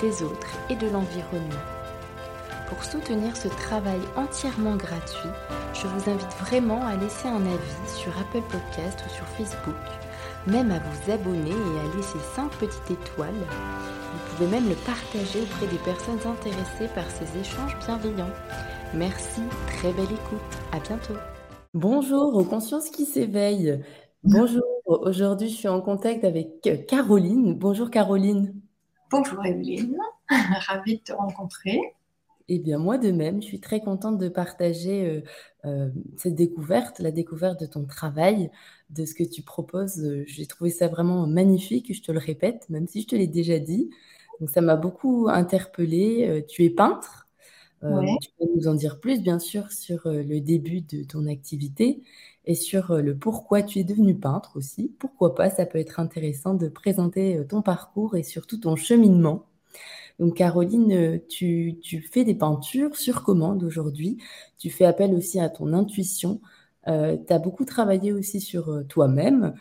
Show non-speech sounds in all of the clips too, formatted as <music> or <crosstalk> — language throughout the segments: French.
des autres et de l'environnement. Pour soutenir ce travail entièrement gratuit, je vous invite vraiment à laisser un avis sur Apple Podcast ou sur Facebook, même à vous abonner et à laisser 5 petites étoiles. Vous pouvez même le partager auprès des personnes intéressées par ces échanges bienveillants. Merci, très belle écoute, à bientôt. Bonjour aux consciences qui s'éveillent. Bonjour, aujourd'hui je suis en contact avec Caroline. Bonjour Caroline. Bonjour Evelyne, <laughs> ravie de te rencontrer. Eh bien, moi de même, je suis très contente de partager euh, euh, cette découverte, la découverte de ton travail, de ce que tu proposes. Euh, j'ai trouvé ça vraiment magnifique, je te le répète, même si je te l'ai déjà dit. Donc, ça m'a beaucoup interpellée. tu es peintre. Tu peux nous en dire plus, bien sûr, sur le début de ton activité et sur le pourquoi tu es devenu peintre aussi. Pourquoi pas, ça peut être intéressant de présenter ton parcours et surtout ton cheminement. Donc Caroline, tu, fais des peintures sur commande aujourd'hui. Tu fais appel aussi à ton intuition. tu as beaucoup travaillé aussi sur toi-même.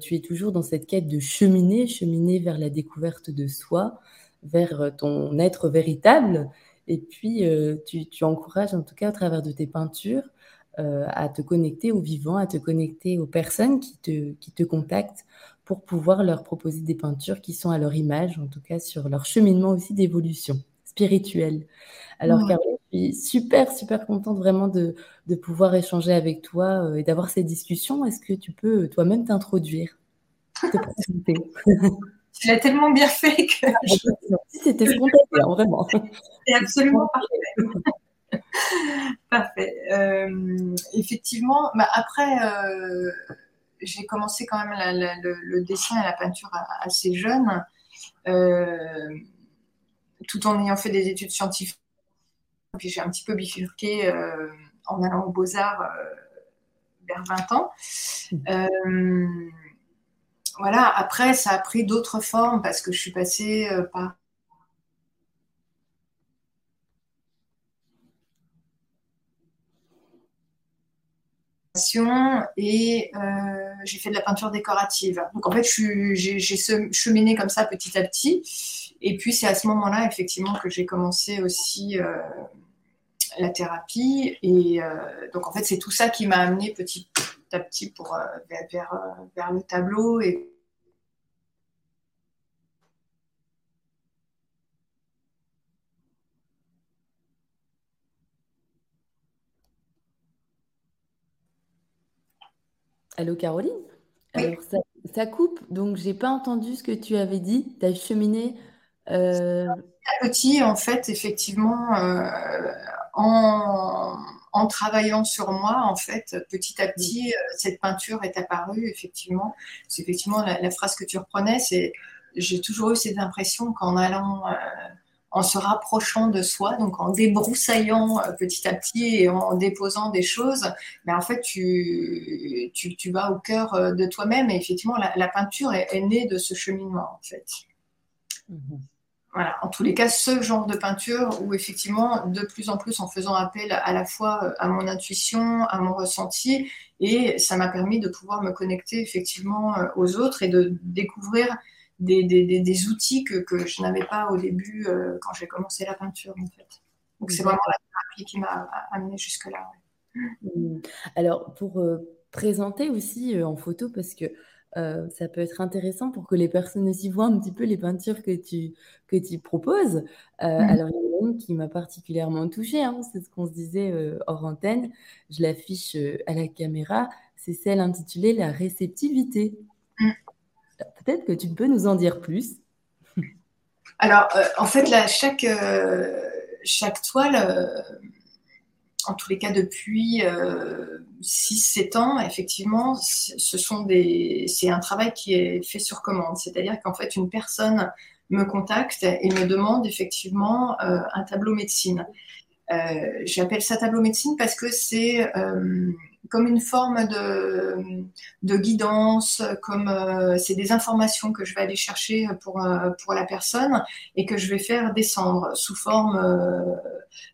tu es toujours dans cette quête de cheminer, cheminer vers la découverte de soi, vers ton être véritable. Et puis, tu, tu encourages en tout cas au travers de tes peintures euh, à te connecter aux vivants, à te connecter aux personnes qui te, qui te contactent pour pouvoir leur proposer des peintures qui sont à leur image, en tout cas sur leur cheminement aussi d'évolution spirituelle. Alors, Caroline, je suis super, super contente vraiment de, de pouvoir échanger avec toi euh, et d'avoir ces discussions. Est-ce que tu peux euh, toi-même t'introduire, te présenter? <laughs> Tu l'as tellement bien fait que. C'était spontané, hein, vraiment. C'est absolument <laughs> parfait. <laughs> Parfait. Euh, effectivement, bah, après, euh, j'ai commencé quand même le, dessin et la peinture assez jeune, euh, tout en ayant fait des études scientifiques. Puis j'ai un petit peu bifurqué en allant aux Beaux-Arts vers 20 ans. voilà, après, ça a pris d'autres formes parce que je suis passée par et euh, j'ai fait de la peinture décorative. Donc en fait, j'ai cheminé comme ça petit à petit. Et puis c'est à ce moment-là, effectivement, que j'ai commencé aussi euh, la thérapie. Et euh, donc en fait, c'est tout ça qui m'a amené petit à petit pour, vers, vers, le tableau Allô Caroline? Alors ça, coupe, donc j'ai pas entendu ce que tu avais dit. Tu as cheminé. Euh... Petit, en fait, effectivement, euh, en, travaillant sur moi, en fait, petit à petit, euh, cette peinture est apparue, effectivement. C'est effectivement la, phrase que tu reprenais, c'est j'ai toujours eu cette impression qu'en allant euh, en se rapprochant de soi, donc en débroussaillant euh, petit à petit et en déposant des choses, mais en fait, tu, tu, vas au cœur euh, de toi-même. Et effectivement, la, peinture est, née de ce cheminement, en fait. Mhm. Voilà, en tous les cas, ce genre de peinture où effectivement, de plus en plus, en faisant appel à la fois euh, à mon intuition, à mon ressenti, et ça m'a permis de pouvoir me connecter effectivement aux autres et de découvrir des, outils que, je n'avais pas au début euh, quand j'ai commencé la peinture, en fait. Donc, c'est vraiment la thérapie qui m'a amené jusque-là. Mmh. Alors, pour euh, présenter aussi euh, en photo, parce que ça peut être intéressant pour que les personnes aussi voient un petit peu les peintures que tu, que tu proposes. Mmh. Alors, il y en a une qui m'a particulièrement touchée, hein, c'est ce qu'on se disait hors antenne. Je l'affiche à la caméra. C'est celle intitulée La réceptivité. Mmh. Peut-être que tu peux nous en dire plus. Alors, euh, en fait, euh, chaque toile, euh, en tous les cas depuis 6-7 ans, effectivement, ce c'est un travail qui est fait sur commande. C'est-à-dire qu'en fait, une personne me contacte et me demande effectivement un tableau médecine. J'appelle ça tableau médecine parce que c'est comme une forme de, de guidance, comme euh, c'est des informations que je vais aller chercher pour, euh, pour la personne et que je vais faire descendre sous forme, euh,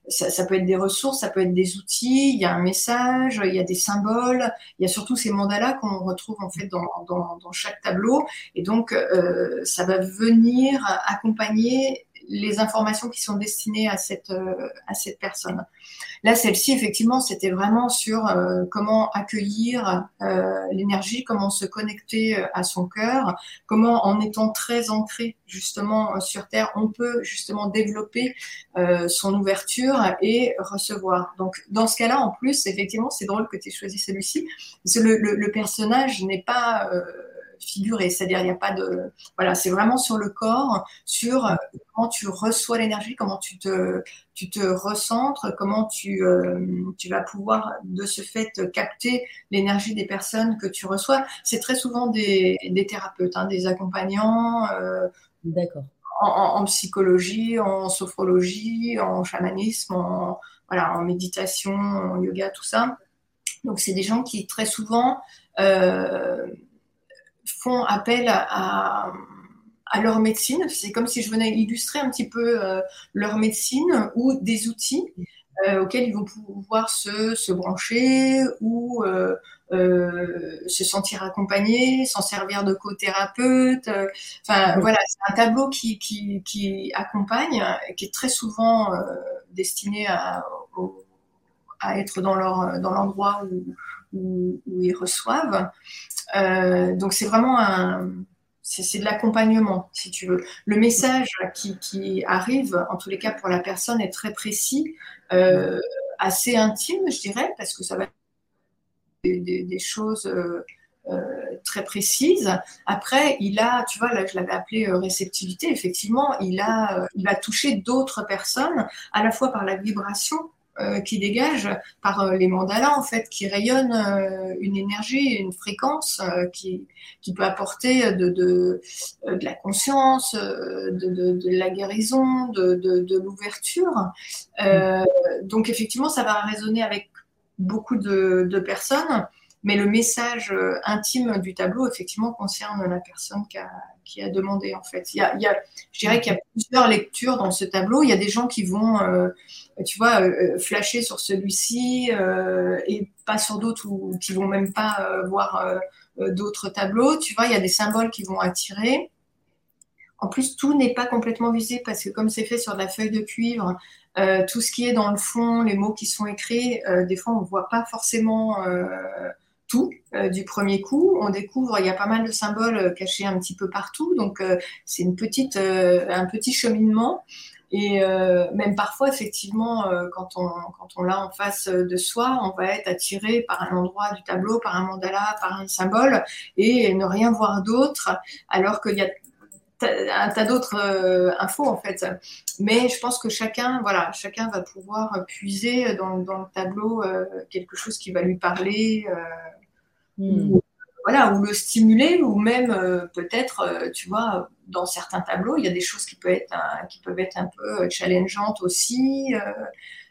ça, peut être des ressources, ça peut être des outils, il y a un message, il y a des symboles, il y a surtout ces mandalas qu'on retrouve en fait dans, dans, chaque tableau. Et donc ça va venir accompagner les informations qui sont destinées à cette, à cette personne. Là, celle-ci, effectivement, c'était vraiment sur euh, comment accueillir euh, l'énergie, comment se connecter euh, à son cœur, comment en étant très ancré justement sur Terre, on peut justement développer son ouverture et recevoir. Donc, dans ce cas-là, en plus, effectivement, c'est drôle que tu aies choisi celui-ci. Le personnage n'est pas figuré, c'est-à-dire il n'y a pas de voilà, c'est vraiment sur le corps, sur euh, comment tu reçois l'énergie, comment tu te tu te recentres, comment tu euh, tu vas pouvoir de ce fait capter l'énergie des personnes que tu reçois. C'est très souvent des, des thérapeutes, hein, des accompagnants. Euh, D'accord. En, psychologie, en sophrologie, en chamanisme, en, voilà, en méditation, en yoga, tout ça. Donc, c'est des gens qui très souvent euh, font appel à, à leur médecine. C'est comme si je venais illustrer un petit peu euh, leur médecine ou des outils euh, auxquels ils vont pouvoir se, se brancher ou euh, se sentir accompagnés, s'en servir de co-thérapeute. Enfin, voilà, c'est un tableau qui, qui, qui, accompagne, qui est très souvent destiné à, à être dans leur dans l'endroit où, où, ils reçoivent. Euh, donc c'est vraiment c'est de l'accompagnement, si tu veux. Le message qui, arrive, en tous les cas pour la personne, est très précis, euh, assez intime, je dirais, parce que ça va être des, choses euh, très précises. Après, il a, tu vois, là, je l'avais appelé réceptivité, effectivement, il a, il va toucher d'autres personnes, à la fois par la vibration qui dégage par euh, les mandalas en fait, qui rayonnent euh, une énergie, une fréquence qui, qui peut apporter de, la conscience, de, la guérison, de l'ouverture. donc effectivement, ça va résonner avec beaucoup de, personnes. Mais le message intime du tableau, effectivement, concerne la personne qui a, qui a demandé, en fait. Il y a, je dirais qu'il y a plusieurs lectures dans ce tableau. Il y a des gens qui vont tu vois, euh, euh, flasher sur celui-ci euh, et pas sur d'autres ou qui vont même pas voir d'autres tableaux. Tu vois, il y a des symboles qui vont attirer. En plus, tout n'est pas complètement visible parce que comme c'est fait sur de la feuille de cuivre, tout ce qui est dans le fond, les mots qui sont écrits, des fois on ne voit pas forcément tout du premier coup. On découvre, il y a pas mal de symboles cachés un petit peu partout, donc c'est une petite, un petit cheminement. Et euh, même parfois, effectivement, euh, quand on, quand on l'a en face de soi, on va être attiré par un endroit du tableau, par un mandala, par un symbole, et ne rien voir d'autre, alors qu'il y a un tas d'autres euh, infos en fait. Mais je pense que chacun, voilà, chacun va pouvoir puiser dans, le tableau euh, quelque chose qui va lui parler. Hmm voilà, ou le stimuler, ou même euh, peut-être, euh, tu vois, dans certains tableaux, il y a des choses qui peuvent être, un, qui peuvent être un peu euh, challengeantes aussi.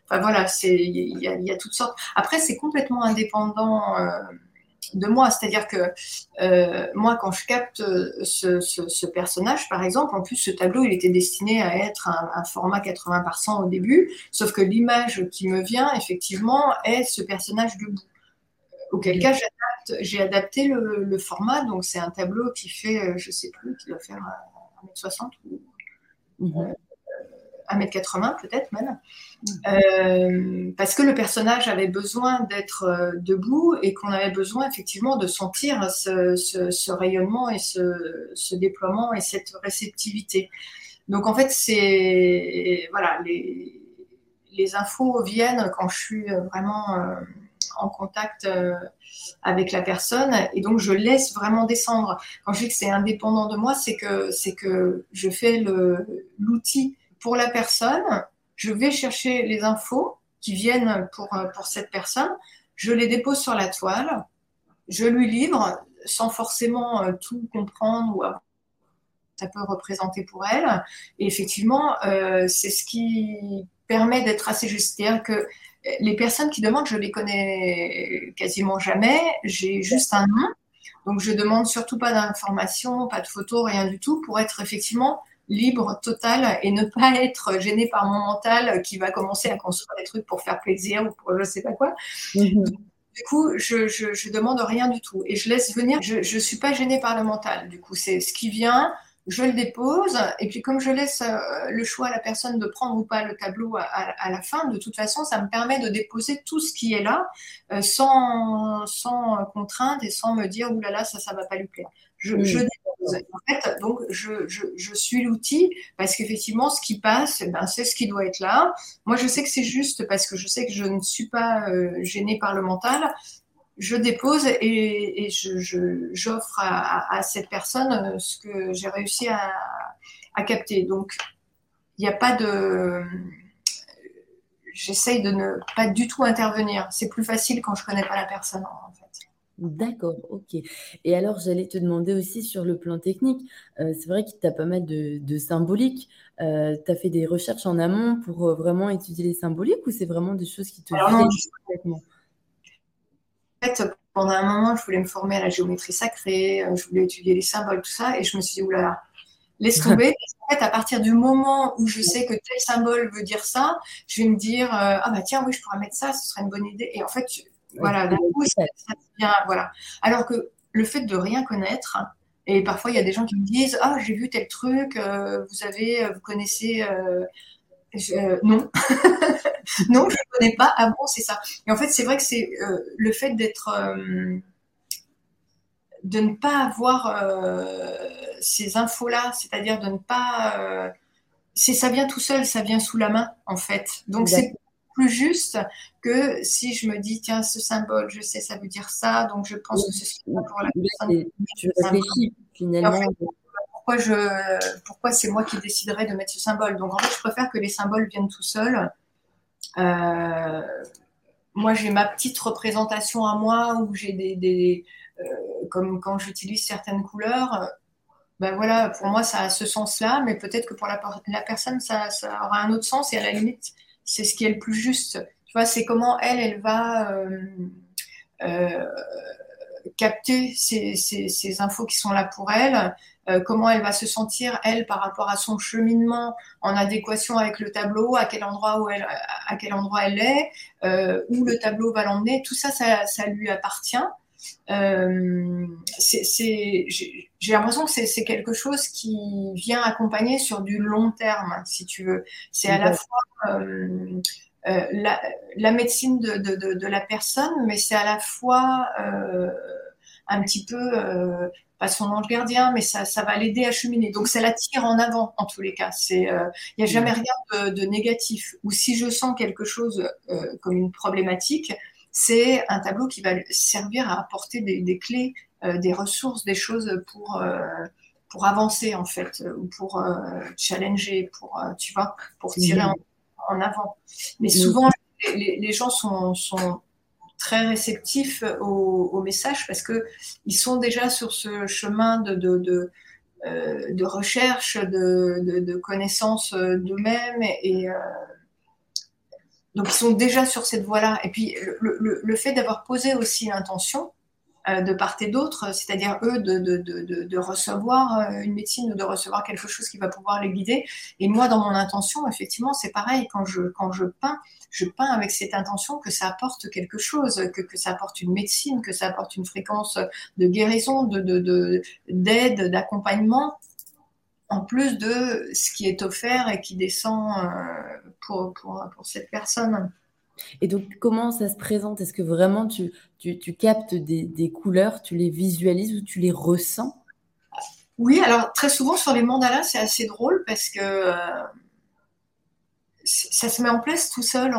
enfin voilà, c'est, il y, a, y, a, toutes sortes. Après, c'est complètement indépendant de moi, c'est-à-dire que moi, quand je capte ce, ce, ce, personnage, par exemple, en plus, ce tableau, il était destiné à être un, un format 80 par 100 au début, sauf que l'image qui me vient, effectivement, est ce personnage debout. Auquel cas, j'ai adapté le, format, donc c'est un tableau qui fait, euh, je sais plus, qui doit faire 1m60 ou 1m80 mhm. peut-être même, mhm. euh, parce que le personnage avait besoin d'être euh, debout et qu'on avait besoin effectivement de sentir ce, rayonnement et ce, déploiement et cette réceptivité. Donc en fait, c'est voilà, les, les infos viennent quand je suis vraiment en contact euh, avec la personne et donc je laisse vraiment descendre. Quand je dis que c'est indépendant de moi, c'est que c'est que je fais l'outil pour la personne, je vais chercher les infos qui viennent pour, euh, pour cette personne, je les dépose sur la toile, je lui livre sans forcément euh, tout comprendre ou avoir ça peut représenter pour elle. Et effectivement, c'est ce qui permet d'être assez juste. C'est-à-dire que les personnes qui demandent, je les connais quasiment jamais. J'ai juste un nom. Donc, je demande surtout pas d'informations, pas de photos, rien du tout, pour être effectivement libre, total, et ne pas être gêné par mon mental qui va commencer à construire des trucs pour faire plaisir ou pour je sais pas quoi. Mhm. Du coup, je, je, demande rien du tout et je laisse venir. Je, je suis pas gênée par le mental. Du coup, c'est ce qui vient je le dépose, et puis comme je laisse euh, le choix à la personne de prendre ou pas le tableau à, la fin, de toute façon, ça me permet de déposer tout ce qui est là, euh, sans, sans contrainte et sans me dire, oulala, là là, ça, ça va pas lui plaire. Je, dépose. En fait, donc, je, je, suis l'outil parce qu'effectivement, ce qui passe, ben, c'est ce qui doit être là. Moi, je sais que c'est juste parce que je sais que je ne suis pas euh, gênée par le mental je dépose et, j'offre à, cette personne euh, ce que j'ai réussi à, capter. Donc, il n'y a pas de. J'essaye de ne pas du tout intervenir. C'est plus facile quand je ne connais pas la personne, en fait. D'accord, ok. Et alors, j'allais te demander aussi sur le plan technique, euh, c'est vrai qu'il t'a pas mal de, symbolique. Euh, tu as fait des recherches en amont pour vraiment étudier les symboliques ou c'est vraiment des choses qui te viennent complètement? en fait, pendant un moment, je voulais me former à la géométrie sacrée, euh, je voulais étudier les symboles, tout ça, et je me suis dit, oulala, laisse <laughs> tomber. en fait, à partir du moment où je sais que tel symbole veut dire ça, je vais me dire, euh, ah bah tiens, oui, je pourrais mettre ça, ce serait une bonne idée. Et en fait, voilà, d'un coup, ça, devient, voilà. Alors que le fait de rien connaître, et parfois, il y a des gens qui me disent, ah, j'ai vu tel truc, euh, vous avez, vous connaissez euh, non, <laughs> non, je ne connais pas. Ah bon, c'est ça. Et en fait, c'est vrai que c'est euh, le fait d'être, euh, de ne pas avoir ces infos-là, c'est-à-dire de ne pas, c'est ça vient tout seul, ça vient sous la main, en fait. Donc c'est plus juste que si je me dis tiens ce symbole, je sais ça veut dire ça, donc je pense que c'est pour la personne. Tu réfléchis finalement pourquoi, c'est moi qui déciderais de mettre ce symbole. Donc en fait, je préfère que les symboles viennent tout seuls. Euh, moi, j'ai ma petite représentation à moi où j'ai des, euh, comme quand j'utilise certaines couleurs. Ben voilà, pour moi, ça a ce sens-là, mais peut-être que pour la, personne, ça, aura un autre sens et à la limite, c'est ce qui est le plus juste. Tu vois, c'est comment elle, elle va euh, capter ces, infos qui sont là pour elle, euh, comment elle va se sentir, elle, par rapport à son cheminement en adéquation avec le tableau, à quel endroit, où elle, à quel endroit elle est, euh, où le tableau va l'emmener. Tout ça, ça, lui appartient. Euh, j'ai l'impression que c'est quelque chose qui vient accompagner sur du long terme, si tu veux. C'est à la fois la, médecine de, de, la personne, mais c'est à la fois un petit peu pas son ange gardien, mais ça, ça va l'aider à cheminer. Donc ça la tire en avant en tous les cas. C'est, il euh, n'y a jamais rien de, négatif. Ou si je sens quelque chose euh, comme une problématique, c'est un tableau qui va servir à apporter des, clés, euh, des ressources, des choses pour pour avancer en fait, ou pour challenger, pour tu vois, pour tirer en, avant. Mais souvent les, les gens sont, sont très réceptifs au, message parce que ils sont déjà sur ce chemin de, de, de, euh, recherche, de, de connaissance d'eux-mêmes et, euh, donc ils sont déjà sur cette voie-là. Et puis le, le fait d'avoir posé aussi l'intention, euh, de part et d'autre, c'est-à-dire eux de, recevoir euh, une médecine ou de recevoir quelque chose qui va pouvoir les guider. Et moi, dans mon intention, effectivement, c'est pareil. Quand je, peins, je peins avec cette intention que ça apporte quelque chose, que, ça apporte une médecine, que ça apporte une fréquence de guérison, de, d'aide, d'accompagnement, en plus de ce qui est offert et qui descend euh, pour, pour cette personne. Et donc, comment ça se présente? Est-ce que vraiment tu, tu, captes des, couleurs, tu les visualises ou tu les ressens? Oui, alors très souvent sur les mandalas, c'est assez drôle parce que euh, ça se met en place tout seul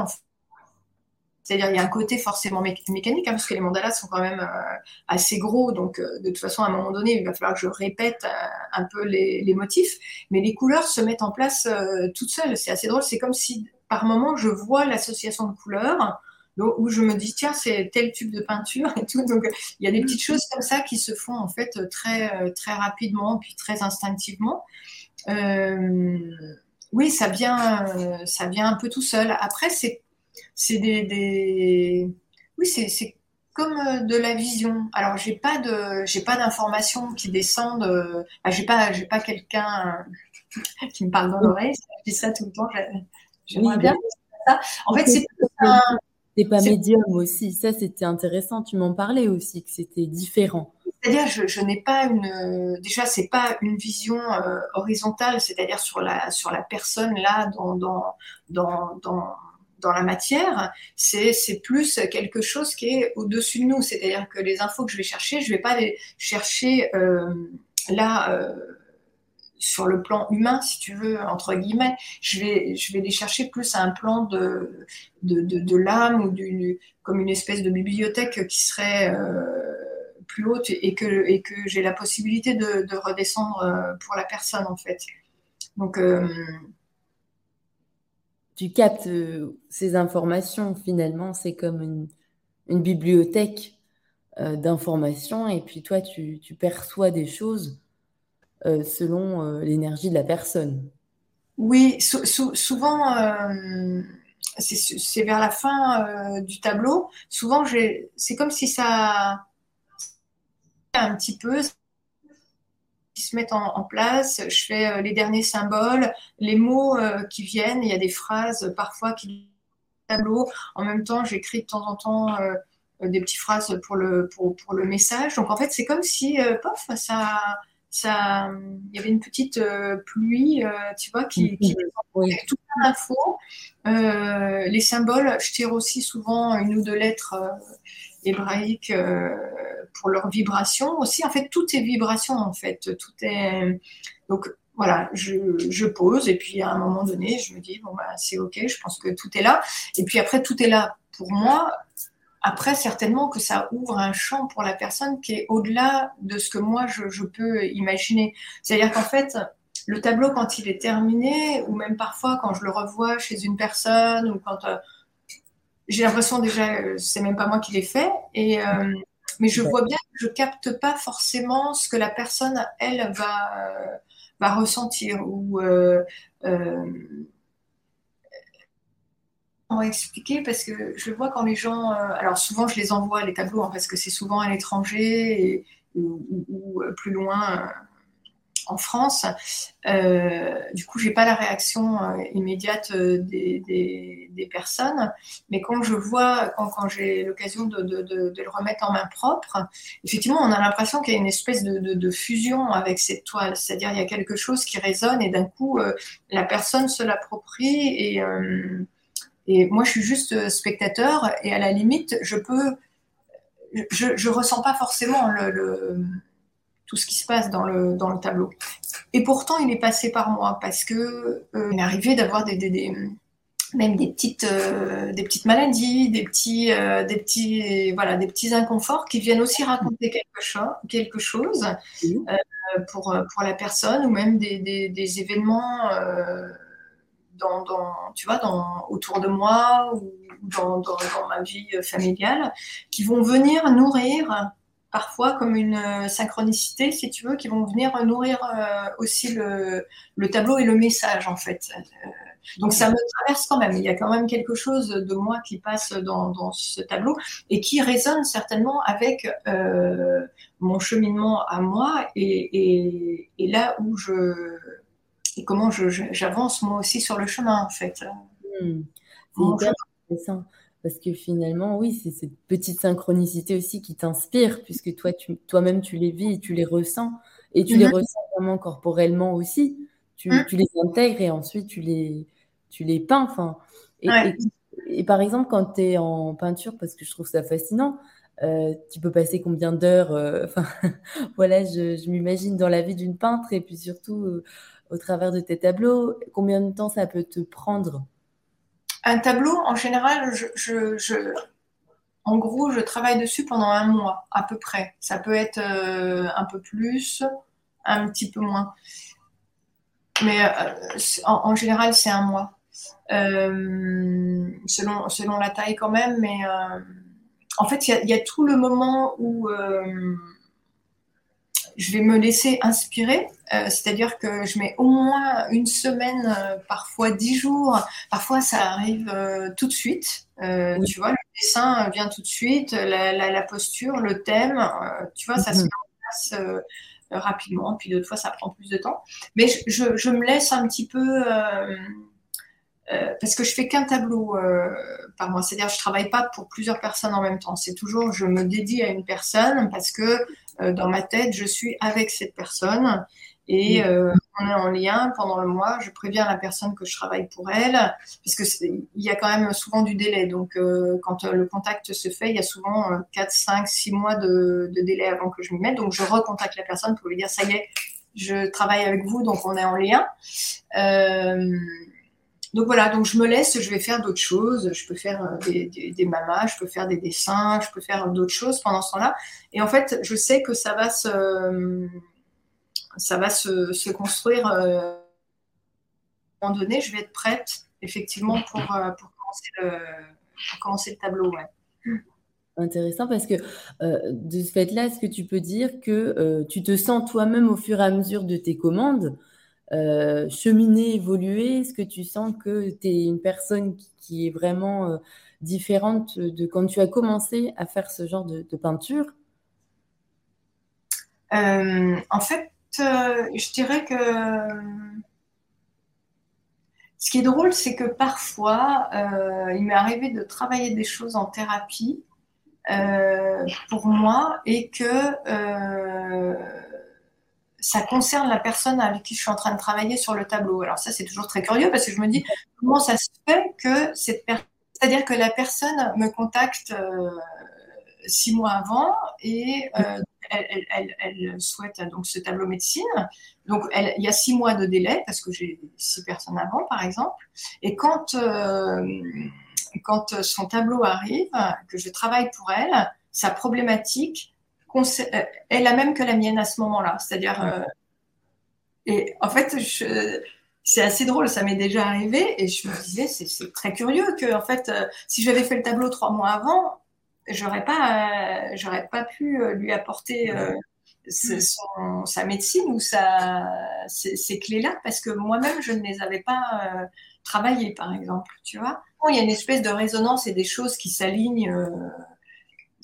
C'est-à-dire, il y a un côté forcément mécanique, hein, parce que les mandalas sont quand même euh, assez gros. Donc, euh, de toute façon, à un moment donné, il va falloir que je répète un peu les, les, motifs. Mais les couleurs se mettent en place toutes seules. C'est assez drôle. C'est comme si par moment, je vois l'association de couleurs. où je me dis tiens c'est tel tube de peinture et tout donc il y a des petites choses comme ça qui se font en fait très très rapidement puis très instinctivement euh, oui ça vient ça vient un peu tout seul après c'est c'est des, oui c'est comme euh, de la vision. Alors j'ai pas de j'ai pas d'informations qui descendent. Euh, j'ai pas j'ai pas quelqu'un qui me parle dans l'oreille. Je dis ça tout le temps. J'aimerais bien ça. En fait, c'est un, pas médium aussi, ça c'était intéressant. Tu m'en parlais aussi que c'était différent. C'est-à-dire, je, je n'ai pas une. Déjà, c'est pas une vision euh, horizontale, c'est-à-dire sur la sur la personne là dans dans dans, dans dans la matière, c'est plus quelque chose qui est au-dessus de nous. C'est-à-dire que les infos que je vais chercher, je ne vais pas les chercher euh, là euh, sur le plan humain, si tu veux, entre guillemets. Je vais, je vais les chercher plus à un plan de, de, de, l'âme ou comme une espèce de bibliothèque qui serait euh, plus haute et que, et que j'ai la possibilité de, de, redescendre pour la personne, en fait. Donc, tu captes euh, ces informations. Finalement, c'est comme une, bibliothèque euh, d'informations et puis toi, tu, perçois des choses euh, selon l'énergie de la personne. Oui, souvent, c'est vers la fin du tableau. Souvent, c'est comme si ça un petit peu se mettent en, place. Je fais euh, les derniers symboles, les mots euh, qui viennent. Il y a des phrases parfois qui tableau. En même temps, j'écris de temps en temps euh, des petites phrases pour le, pour, pour, le message. Donc en fait, c'est comme si, pof, ça, ça, il y avait une petite pluie, tu vois, qui, qui oui. toute l'info. les symboles, je tire aussi souvent une ou deux lettres hébraïques pour leur vibration aussi. En fait, tout est vibration, en fait. Tout est. Donc, voilà, je, pose et puis à un moment donné, je me dis, bon, bah, c'est OK, je pense que tout est là. Et puis après, tout est là pour moi. Après, certainement que ça ouvre un champ pour la personne qui est au-delà de ce que moi, je, peux imaginer. C'est-à-dire qu'en fait, le tableau, quand il est terminé, ou même parfois quand je le revois chez une personne, ou quand euh, j'ai l'impression déjà, euh, c'est même pas moi qui l'ai fait, et, euh, mais je vois bien que je capte pas forcément ce que la personne, elle, va, va ressentir ou euh, euh, on va expliquer parce que je vois quand les gens, euh, alors souvent je les envoie les tableaux hein, parce que c'est souvent à l'étranger ou, plus loin en France. Euh, du coup, j'ai pas la réaction euh, immédiate euh, des, personnes, mais quand je vois, quand, j'ai l'occasion de, le remettre en main propre, effectivement, on a l'impression qu'il y a une espèce de, fusion avec cette toile, c'est-à-dire il y a quelque chose qui résonne et d'un coup, la personne se l'approprie et, et moi, je suis juste spectateur et à la limite, je peux, je, je ressens pas forcément le tout ce qui se passe dans le, dans le tableau. Et pourtant, il est passé par moi parce que euh, il m'est arrivé d'avoir des, des, même des petites, euh, des petites maladies, des petits, euh, des petits, voilà, des petits inconforts qui viennent aussi raconter quelque, chose, quelque chose pour, pour la personne ou même des, des, événements dans, dans, tu vois, dans, autour de moi ou dans, dans, dans ma vie familiale qui vont venir nourrir parfois comme une euh, synchronicité, si tu veux, qui vont venir nourrir euh, aussi le, tableau et le message, en fait. Euh, donc ça me traverse quand même. Il y a quand même quelque chose de moi qui passe dans, ce tableau et qui résonne certainement avec mon cheminement à moi et, là où je et comment j'avance moi aussi sur le chemin, en fait. Hmm. C'est hyper intéressant. Parce que finalement, oui, c'est cette petite synchronicité aussi qui t'inspire, puisque toi, tu, toi-même, tu les vis, tu les ressens, et tu les mhm. ressens vraiment corporellement aussi. Tu, mhm. tu, les intègres et ensuite tu les, tu les peins. Enfin, et, par exemple, quand tu es en peinture, parce que je trouve ça fascinant, euh, tu peux passer combien d'heures euh, <laughs> Enfin, voilà, je, je m'imagine dans la vie d'une peintre et puis surtout euh, au travers de tes tableaux, combien de temps ça peut te prendre? Un tableau, en général, je, en gros, je travaille dessus pendant un mois à peu près. Ça peut être euh, un peu plus, un petit peu moins. Mais euh, en, général, c'est un mois. selon, selon la taille quand même, mais en fait, il y, a tout le moment où je vais me laisser inspirer, euh, c'est-à-dire que je mets au moins une semaine, euh, parfois dix jours, parfois ça arrive euh, tout de suite. Tu vois, le dessin vient tout de suite, la, posture, le thème, tu vois, ça se mhm. met en place rapidement, puis d'autres fois ça prend plus de temps. Mais je, je me laisse un petit peu parce que je fais qu'un tableau par mois. C'est-à-dire, je travaille pas pour plusieurs personnes en même temps. C'est toujours, je me dédie à une personne parce que dans ma tête, je suis avec cette personne et euh, on est en lien pendant le mois. Je préviens la personne que je travaille pour elle parce que il y a quand même souvent du délai. Donc, euh, quand le contact se fait, il y a souvent 4, 5, 6 mois de, délai avant que je m'y mette. Donc, je recontacte la personne pour lui dire ça y est, je travaille avec vous, donc on est en lien. Donc voilà, donc je me laisse, je vais faire d'autres choses. Je peux faire euh, des, mamas, je peux faire des dessins, je peux faire d'autres choses pendant ce temps-là. Et en fait, je sais que ça va se, ça va se, construire. Euh, à un moment donné, je vais être prête, effectivement, pour, euh, pour, commencer, le, tableau. Intéressant parce que de ce fait-là, est-ce que tu peux dire que tu te sens toi-même au fur et à mesure de tes commandes euh, cheminer, évoluer? Est-ce que tu sens que tu es une personne qui, est vraiment euh, différente de quand tu as commencé à faire ce genre de, peinture? Euh, En fait, je dirais que ce qui est drôle, c'est que parfois, il m'est arrivé de travailler des choses en thérapie pour moi et que ça concerne la personne avec qui je suis en train de travailler sur le tableau. Alors ça, c'est toujours très curieux parce que je me dis comment ça se fait que cette personne, c'est-à-dire que la personne me contacte euh, six mois avant et euh, elle, souhaite donc ce tableau médecine. Donc il y a six mois de délai parce que j'ai six personnes avant, par exemple. Et quand euh, quand son tableau arrive, que je travaille pour elle, sa problématique est la même que la mienne à ce moment-là. C'est-à-dire, euh, et en fait, c'est assez drôle, ça m'est déjà arrivé, et je me disais, c'est très curieux que, en fait, euh, si j'avais fait le tableau trois mois avant, j'aurais pas, j'aurais pas pu lui apporter sa médecine ou sa, ces, clés-là, parce que moi-même, je ne les avais pas travaillées, par exemple, tu vois. Il y a une espèce de résonance et des choses qui s'alignent.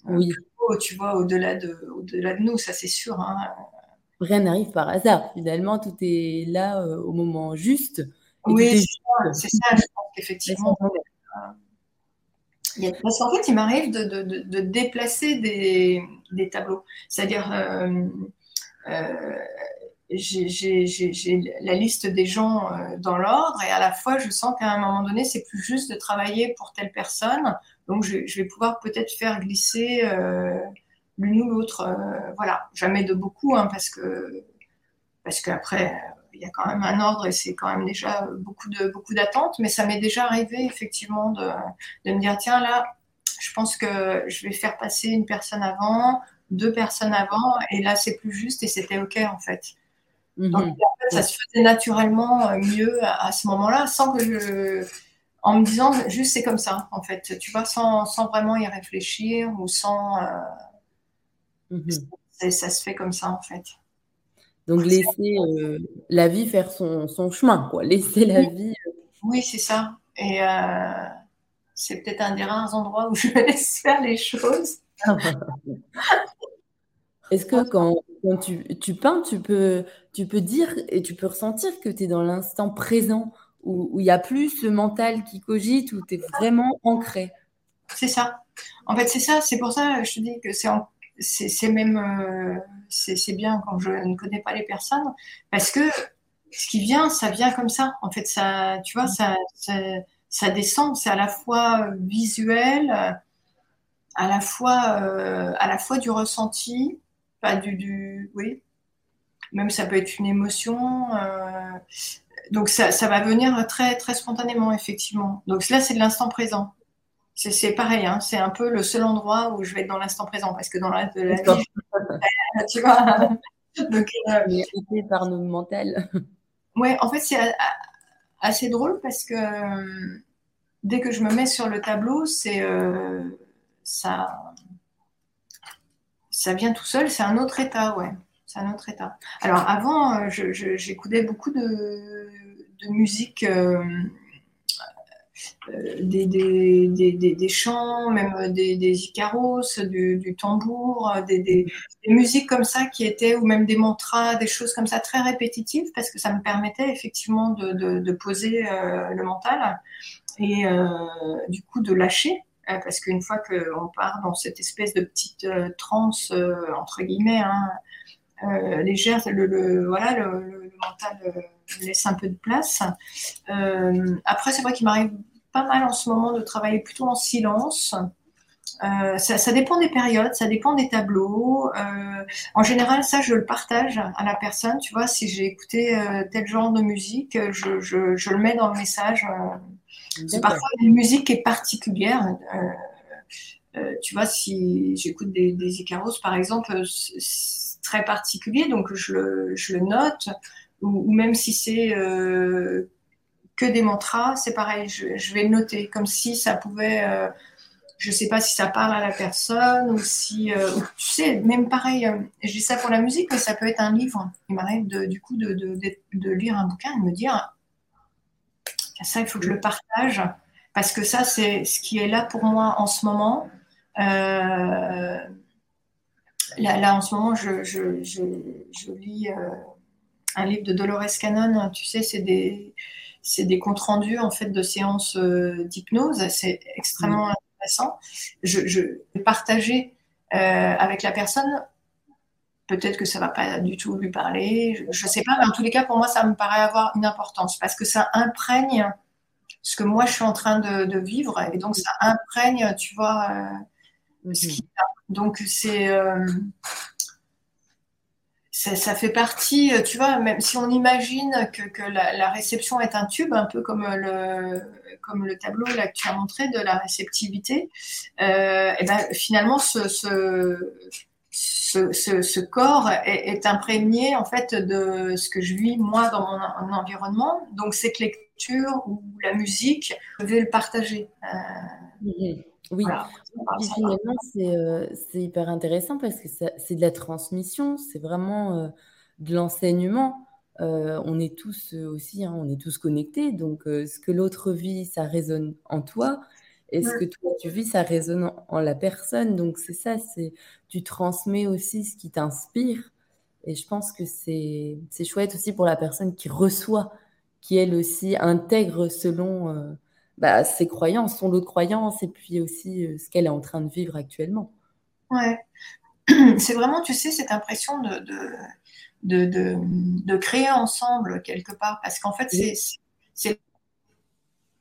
oui tu vois, au-delà de, au-delà de nous, ça c'est sûr. Hein. Rien n'arrive par hasard. Finalement, tout est là euh, au moment juste. Oui, c'est ça, je pense qu'effectivement. Il parce qu'en fait, il m'arrive de, de, de, déplacer des, des tableaux. C'est-à-dire, euh, euh, j'ai la liste des gens dans l'ordre et à la fois, je sens qu'à un moment donné, c'est plus juste de travailler pour telle personne donc, je, vais pouvoir peut-être faire glisser euh, l'une ou l'autre. Euh, voilà, jamais de beaucoup, hein, parce que parce qu'après, il y a quand même un ordre et c'est quand même déjà beaucoup de beaucoup d'attentes. Mais ça m'est déjà arrivé effectivement de, de me dire tiens là, je pense que je vais faire passer une personne avant, deux personnes avant, et là c'est plus juste et c'était ok en fait. Mhm. Donc, en fait, ça se faisait naturellement mieux à, à ce moment-là, sans que je, en me disant juste c'est comme ça, en fait, tu vois, sans, vraiment y réfléchir ou sans. Euh, mhm. Ça se fait comme ça, en fait. Donc, laisser euh, la vie faire son, chemin, quoi. Laisser la vie. Euh, oui, c'est ça. Et c'est peut-être un des rares endroits où je <laughs> laisse faire les choses. <laughs> Est-ce que quand, tu, tu, peins, tu peux, tu peux dire et tu peux ressentir que tu es dans l'instant présent? Où il n'y a plus ce mental qui cogite, où tu es vraiment ancré. C'est ça. En fait, c'est ça. C'est pour ça que je te dis que c'est, même euh, c'est, bien quand je ne connais pas les personnes, parce que ce qui vient, ça vient comme ça. En fait, ça, tu vois, ça, ça, descend. C'est à la fois visuel, à la fois, euh, à la fois du ressenti, du, du, oui. Même ça peut être une émotion. Euh, donc ça, va venir très, très spontanément, effectivement. Donc là, c'est de l'instant présent. C'est pareil, hein. c'est un peu le seul endroit où je vais être dans l'instant présent, parce que dans la, de la vie, tu vois. <laughs> Donc, euh, par nos mental. Ouais, en fait, c'est assez drôle parce que dès que je me mets sur le tableau, c'est ça, ça vient tout seul. C'est un autre état, ouais. C'est un autre état. Alors avant, j'écoutais beaucoup de, musique. Euh, des, des, chants, même des, des icaros, du, tambour, euh, des, musiques comme ça qui étaient, ou même des mantras, des choses comme ça très répétitives, parce que ça me permettait effectivement de, poser euh, le mental et du coup de lâcher. Parce qu'une fois qu'on part dans cette espèce de petite transe, entre guillemets, hein, légère, le, voilà, le, le mental laisse un peu de place. après, c'est vrai qu'il m'arrive pas mal en ce moment de travailler plutôt en silence. Euh, ça, dépend des périodes, ça dépend des tableaux. Euh, en général, ça, je le partage à la personne. Tu vois, si j'ai écouté euh, tel genre de musique, je, je, le mets dans le message. c'est parfois une musique qui est particulière. tu vois, si j'écoute des, des Icaros, par exemple, c'est très particulier, donc je le, je le note. Ou, même si c'est que des mantras, c'est pareil, je, vais noter comme si ça pouvait, euh, je sais pas si ça parle à la personne ou si, euh, tu sais, même pareil, euh, je dis ça pour la musique, mais ça peut être un livre. Il m'arrive du coup de, de, lire un bouquin et de me dire, ça, il faut que je le partage parce que ça, c'est ce qui est là pour moi en ce moment. Là, là, en ce moment, je, je, je lis un livre de Dolores Cannon, tu sais, c'est des c'est des comptes rendus en fait de séances euh, d'hypnose. C'est extrêmement intéressant. Je, vais partager euh, avec la personne. Peut-être que ça va pas du tout lui parler. Je ne sais pas, mais en tous les cas, pour moi, ça me paraît avoir une importance parce que ça imprègne ce que moi je suis en train de, vivre et donc ça imprègne, tu vois, euh, ce qui Donc c'est ça, fait partie, euh, tu vois, même si on imagine que, la, réception est un tube, un peu comme le, comme le tableau là, que tu as montré de la réceptivité, euh, et ben, finalement, ce, ce, corps est, imprégné en fait de ce que je vis moi dans mon, environnement. Donc, cette lecture ou la musique, je vais le partager. Euh, mm-hmm. Oui, finalement, euh, c'est hyper intéressant parce que c'est de la transmission, c'est vraiment euh, de l'enseignement. Euh, on est tous aussi, hein, on est tous connectés, donc ce que l'autre vit, ça résonne en toi, et ce que toi tu vis, ça résonne en, la personne. Donc c'est ça, c'est tu transmets aussi ce qui t'inspire, et je pense que c'est chouette aussi pour la personne qui reçoit, qui elle aussi intègre selon bah, ses croyances, son lot de croyances et puis aussi euh, ce qu'elle est en train de vivre actuellement. Ouais. <clears throat> C'est vraiment, tu sais, cette impression de, de, de, de, créer ensemble quelque part, parce qu'en fait, c'est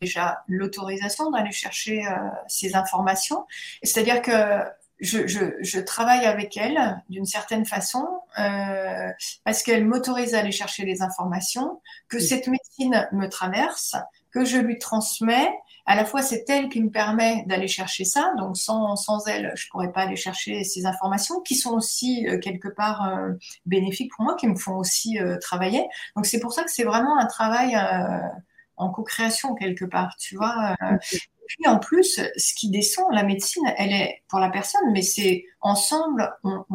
déjà l'autorisation d'aller chercher euh, ces informations. C'est-à-dire que je, je, je, travaille avec elle d'une certaine façon euh, parce qu'elle m'autorise à aller chercher les informations, que cette médecine me traverse, que je lui transmets. À la fois, c'est elle qui me permet d'aller chercher ça. Donc, sans, sans elle, je pourrais pas aller chercher ces informations qui sont aussi euh, quelque part euh, bénéfiques pour moi, qui me font aussi euh, travailler. Donc, c'est pour ça que c'est vraiment un travail en co-création quelque part, tu vois. puis en plus, ce qui descend, la médecine, elle est pour la personne, mais c'est ensemble, on,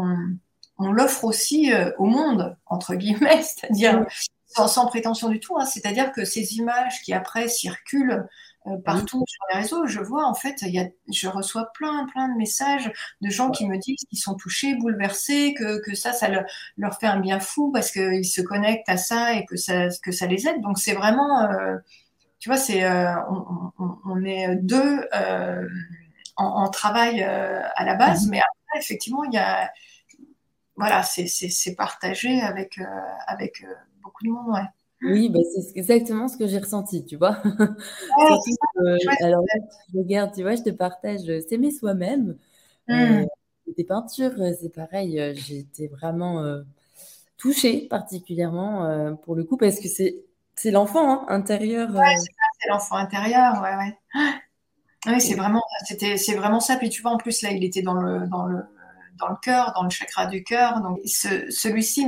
on l'offre aussi au monde, entre guillemets, <laughs> c'est-à-dire sans, prétention du tout. Hein. C'est-à-dire que ces images qui après circulent euh, partout sur les réseaux, je vois en fait, y a, je reçois plein, plein de messages de gens qui me disent qu'ils sont touchés, bouleversés, que, que ça, ça leur fait un bien fou parce qu'ils se connectent à ça et que ça, que ça les aide. Donc c'est vraiment, euh, tu vois, c'est, euh, on, on, on, est deux en, en, travail à la base, mmh mais après, effectivement, il y a, voilà, c'est partagé avec, avec beaucoup de monde, ouais. Oui, bah, c'est exactement ce que j'ai ressenti, tu vois. <laughs> alors je regarde, tu vois, je te partage euh, S'aimer soi-même. Euh, mmh. Peintures, euh, c'est pareil, j'ai été vraiment touchée particulièrement pour le coup parce que c'est c'est l'enfant hein, intérieur. Ouais, c'est l'enfant intérieur, ouais, ouais. Oui, c'est vraiment, c'était, c'est vraiment ça. Puis tu vois, en plus là, il était dans le, dans le, dans le cœur, dans le chakra du cœur. Donc ce, celui-ci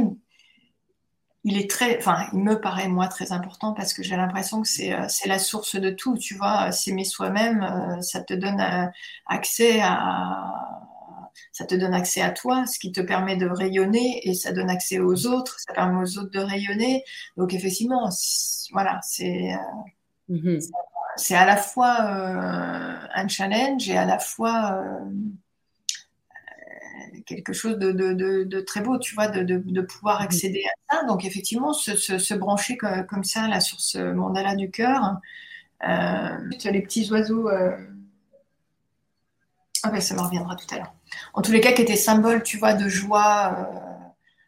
il est très, enfin, il me paraît moi très important parce que j'ai l'impression que c'est euh, c'est la source de tout. Tu vois, s'aimer soi-même, euh, ça te donne euh, accès à ça te donne accès à toi, ce qui te permet de rayonner et ça donne accès aux autres, ça permet aux autres de rayonner. Donc effectivement, voilà, c'est mmh c'est à la fois un challenge et à la fois quelque chose de, très beau, tu vois, de, pouvoir mmh. accéder à ça. Donc, effectivement, se, brancher comme, ça, là, sur ce mandala du cœur. Euh, les petits oiseaux. Euh, ah ben, ça me reviendra tout à l'heure. En tous les cas, qui étaient symboles, tu vois, de joie. Euh,